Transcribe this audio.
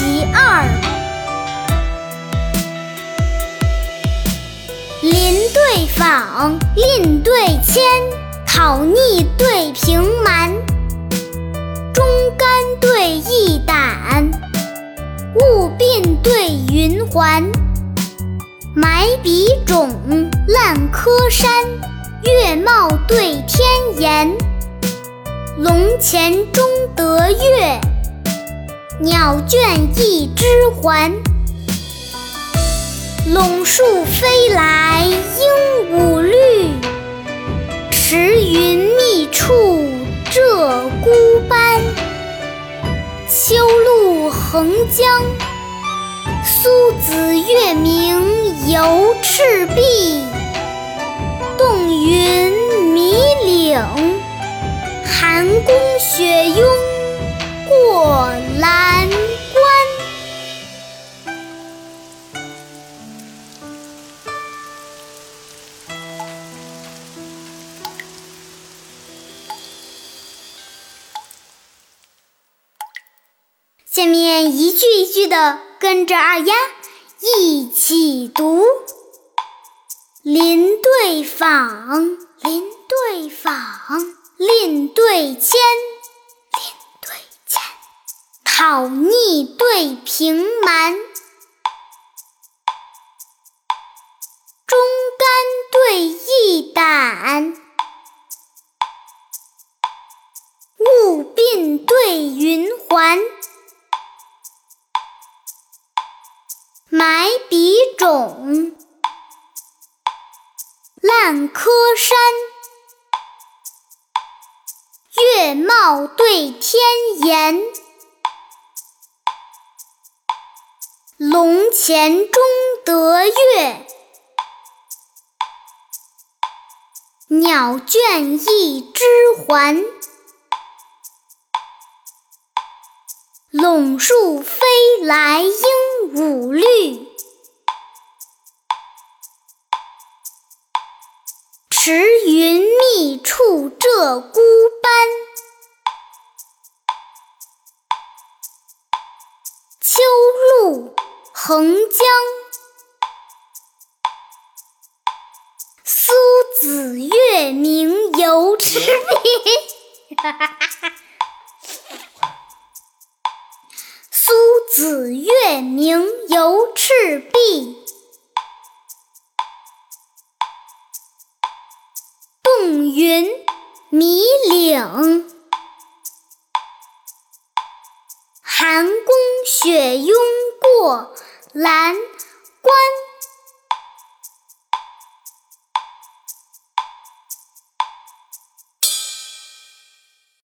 其二。林对坊，蔺对迁，讨逆对平蛮，忠肝对义胆，物病对云环，埋笔冢，烂柯山，月貌对天颜，龙潜中得月，鸟倦一枝还。陇树飞来鹦鹉绿，池云密处鹧鸪斑。秋露横江，苏子月明犹赤壁。冻云迷岭，寒宫雪拥过来下面一句一句的跟着二丫一起读：林对坊，林对坊，蔺对迁，蔺对迁，讨逆对平蛮，忠肝对义胆，物病对云环。埋笔种，烂柯山，月貌对天颜，龙潜中得月，鸟倦一枝还。陇树飞来鹦鹉绿，池云密处鹧鸪斑。秋露横江，苏子月明犹赤壁。苏子月明犹赤壁，云迷岭，寒宫雪拥过蓝关。